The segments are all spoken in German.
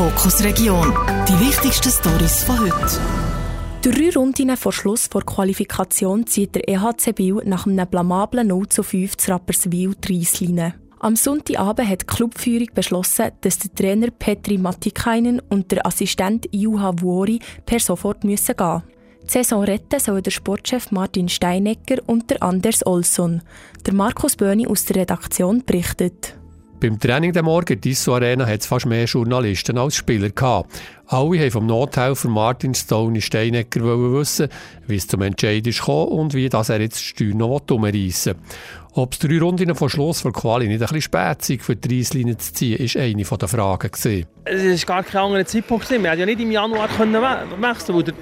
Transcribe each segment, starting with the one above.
Fokus Region. Die wichtigsten Stories von heute. Drei Runden vor Schluss vor Qualifikation zieht der EHC Biel nach einem blamablen 0 zu 5 zu Rapperswil die Reisslinie. Am Sonntagabend hat die Clubführung beschlossen, dass der Trainer Petri Mattikainen und der Assistent Juha Vuori per sofort müssen gehen Die Saison retten sollen der Sportchef Martin Steinecker und der Anders Olsson. Der Markus Böhni aus der Redaktion berichtet. Beim Training der Morgen in Disso Arena hat es fast mehr Journalisten als Spieler gehabt. Alle wollten vom Nothelfer Martin Stone Steinecker wissen, wie es zum Entscheid ist und wie das er jetzt die Steuer noch umreissen will. Ob es drei Runden vor Schluss für Quali nicht ein bisschen spät sei, für die Reisslinie zu ziehen, war eine der Fragen. Es war gar kein anderer Zeitpunkt. Wir hätten ja nicht im Januar können wechseln können.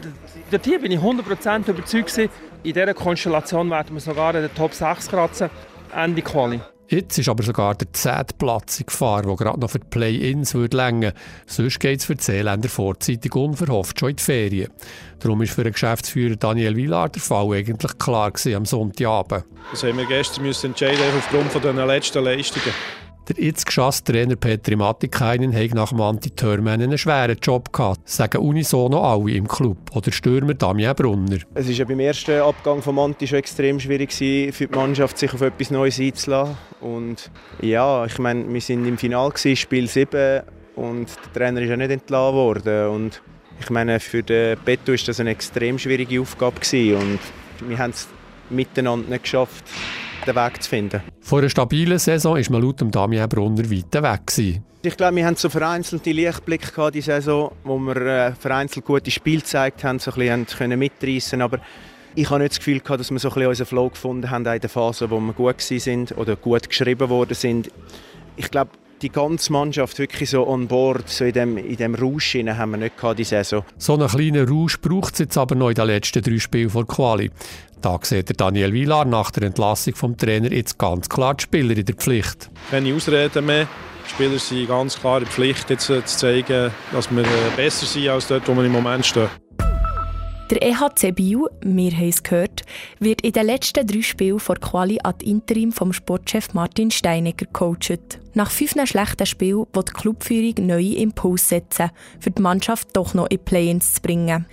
Dort bin ich 100% überzeugt, in dieser Konstellation werden wir sogar in den Top 6 kratzen, Ende Quali. Jetzt ist aber sogar der 10. Platz in Gefahr, der gerade noch für die Play-Ins würde Sonst geht es für die Seeländer vorzeitig unverhofft schon in die Ferien. Darum war für den Geschäftsführer Daniel Villar der Fall eigentlich klar am Sonntagabend. Das haben wir gestern müssen entscheiden aufgrund der letzten Leistungen. Der jetzt Trainer Petri Mattikainen hat nach dem Anti-Törman einen schweren Job gehabt, sagen unisono alle im Club. Oder Stürmer Damien Brunner. Es war ja beim ersten Abgang von Manti schon extrem schwierig für die Mannschaft, sich auf etwas Neues einzulassen. Und ja, ich meine, wir sind im Finale Spiel 7 und der Trainer ist ja nicht entlassen worden. Und ich meine, für den Beto war das eine extrem schwierige Aufgabe gewesen. und wir haben es miteinander nicht geschafft, den Weg zu finden. Vor einer stabilen Saison ist man laut Damien Brunner weiter weg gewesen. Ich glaube, wir haben so vereinzelte Lichtblicke gehabt, die Saison, wo wir äh, vereinzelt gute Spiel gezeigt haben, so ein bisschen mitreißen, aber ich habe nicht das Gefühl gehabt, dass wir so ein bisschen unseren Flow gefunden haben in der Phase, wo wir gut sind oder gut geschrieben worden sind. Ich glaube, die ganze Mannschaft wirklich so on board, so in dem, in dem Rausch haben wir nicht gehabt, die Saison. So einen kleinen Rausch braucht es jetzt aber noch in den letzten drei Spielen vor Quali. Da sieht Daniel Villar nach der Entlassung vom Trainer jetzt ganz klar die Spieler in der Pflicht. Keine Ausreden mehr. Die Spieler sind ganz klar in der Pflicht, jetzt zu zeigen, dass wir äh, besser sind als dort, wo wir im Moment stehen. Der EHC Biel, wir haben es gehört, wird in den letzten drei Spielen vor Quali ad Interim vom Sportchef Martin Steinecker gecoacht. Nach fünf schlechten Spielen will die Clubführung neue Impulse setzen, für die Mannschaft doch noch in Play-ins zu bringen.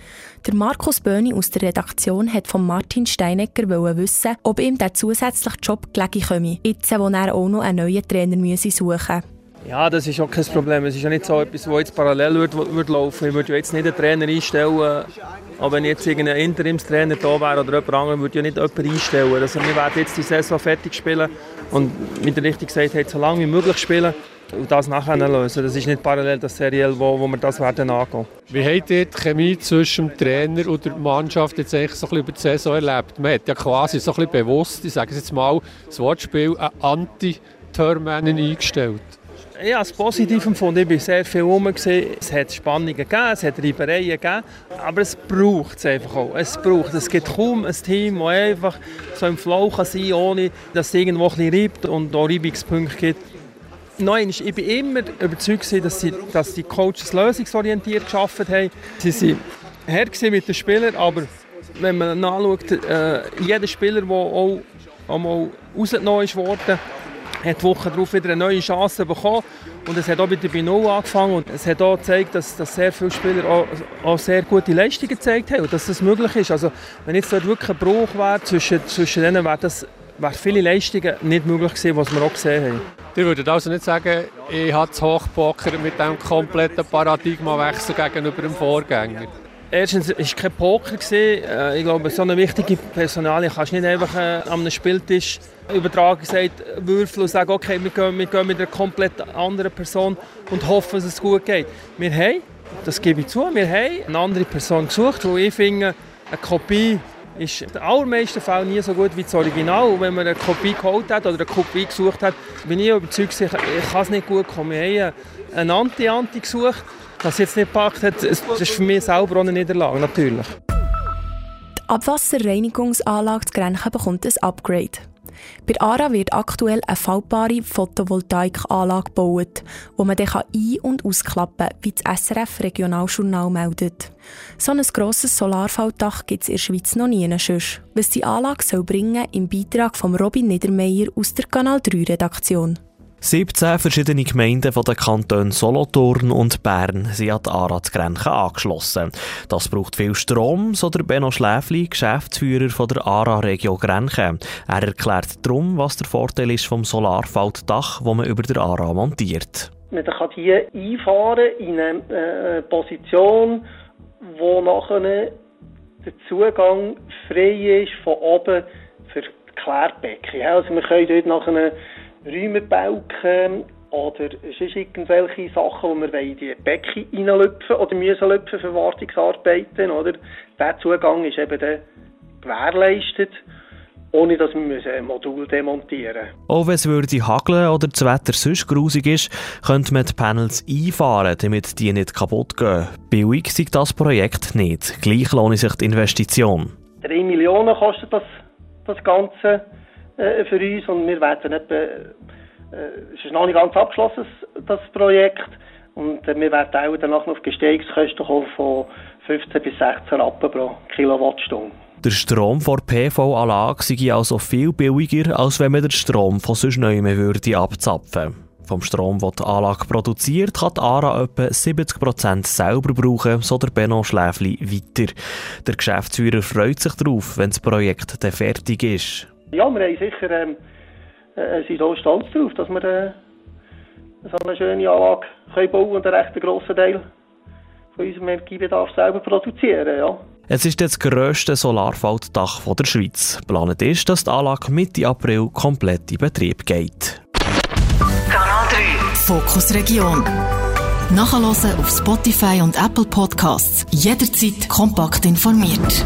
Der Markus Böhni aus der Redaktion hat von Martin Steinecker wissen, ob ihm der zusätzliche Job gelegen komme, jetzt wo er auch noch einen neuen Trainer suchen müsse. Ja, das ist auch kein Problem. Es ist ja nicht so etwas, was jetzt parallel würde, würde laufen. Ich würde jetzt nicht einen Trainer einstellen, aber wenn jetzt irgendein Interimstrainer da wäre oder jemand anderes, würde ich ja nicht jemanden einstellen. Also wir werden jetzt die Saison fertig spielen und, wie der richtig gesagt hat, so lange wie möglich spielen und das nachher lösen. Das ist nicht parallel das Seriell, wo, wo wir das werden angehen. Wie habt ihr die Chemie zwischen dem Trainer und der Mannschaft jetzt eigentlich so ein bisschen über die Saison erlebt? Man hat ja quasi so ein bisschen bewusst, ich sage es jetzt mal, das Wortspiel, einen Anti-Turman eingestellt. Ich habe es positiv empfunden. Ich war sehr viel rum. Es hat Spannungen gegeben, es hat Reibereien gegeben. Aber es braucht es einfach auch. Es braucht Es gibt kaum ein Team, das einfach so im Flow kann sein kann, ohne dass es irgendwo ein reibt und auch Reibungspunkte gibt. Nein, ich bin immer überzeugt, dass, sie, dass die Coaches lösungsorientiert gearbeitet haben. Sie waren hart mit den Spielern, aber wenn man anschaut, äh, jeder Spieler, der auch einmal rausgenommen wurde, hat die Woche darauf wieder eine neue Chance bekommen. Und es hat auch wieder bei Null angefangen. Und es hat auch gezeigt, dass, dass sehr viele Spieler auch, auch, sehr gute Leistungen gezeigt haben und dass das möglich ist. Also, wenn jetzt dort wirklich ein Bruch wäre zwischen, zwischen denen, wäre das wäre viele Leistungen nicht möglich gewesen, was wir auch gesehen haben. Ihr würdet also nicht sagen, ich habe das Hochpoker mit diesem kompletten Paradigmawechsel gegenüber dem Vorgänger? Erstens war es kein Poker. Äh, ich glaube, so eine wichtige Personalie kannst du nicht einfach äh, an einem Spieltisch übertragen gesagt, würfeln und sagen, okay, wir gehen, wir gehen mit einer komplett anderen Person und hoffen, dass es gut geht. Wir haben, das gebe ich zu, wir haben eine andere Person gesucht, wo ich finde, eine Kopie ist in den allermeisten Fällen nie so gut wie das Original. Und wenn man eine Kopie geholt hat oder eine Kopie gesucht hat, bin ich überzeugt, ich, ich kann es nicht gut kommen. Wir haben einen Anti-Anti gesucht dass jetzt nicht gepackt hat, das ist für mich selber auch eine Niederlage, natürlich. Die Abwasserreinigungsanlage zu Grenchen bekommt ein Upgrade. Bei ARA wird aktuell eine faltbare Photovoltaikanlage gebaut, wo man dann ein- und ausklappen kann, wie das SRF Regionaljournal meldet. So ein grosses Solarfaltdach gibt es in der Schweiz noch nie. Sonst. Was die Anlage soll bringen, im Beitrag von Robin Niedermeyer aus der Kanal 3 Redaktion. 17 verschiedene Gemeinden von den Kantonen Solothurn und Bern sind an die ARA-Grenze angeschlossen. Das braucht viel Strom, so der Benno Schläfli, Geschäftsführer von der ARA-Region Grenche. Er erklärt darum, was der Vorteil ist vom Solarfelddach, das man über der ARA montiert. Man kann hier einfahren in eine äh, Position, wo nachher der Zugang frei ist von oben für die Klärbecken. Also wir können dort nachher Räume balken oder sonst irgendwelche Sachen, wo wir in die Becken reinlüpfen oder müssen lüpfen für Wartungsarbeiten. Oder? Der Zugang ist eben dann gewährleistet ohne dass wir ein Modul demontieren müssen. Auch wenn es würde hageln oder das Wetter sonst grusig ist, könnte man die Panels einfahren, damit die nicht kaputt gehen. Billig ist das Projekt nicht. Gleich lohnt sich die Investition. 3 Millionen kostet das, das Ganze äh, für uns und wir werden etwa, äh, es ist noch nicht ganz abgeschlossen, das Projekt. Und äh, wir werden auch danach noch auf Gestehungskosten kommen von 15 bis 16 Rappen pro Kilowattstunde. Der Strom von PV-Anlage sei also viel billiger, als wenn man den Strom von sonst mehr würde abzapfen. Vom Strom, den die Anlage produziert, kann die ARA etwa 70% selber brauchen, so der Benno Schläfli weiter. Der Geschäftsführer freut sich darauf, wenn das Projekt dann fertig ist. Ja, wir haben sicher, ähm, äh, sind auch stolz darauf, dass wir äh, so eine schöne Anlage können bauen und einen recht grossen Teil von unserem Energiebedarf selber produzieren. Ja. Es ist das grösste Solarfelddach der Schweiz. Geplant ist, dass die Anlage Mitte April komplett in Betrieb geht. Kanal 3 Fokus Region. Nachhören auf Spotify und Apple Podcasts. Jederzeit kompakt informiert.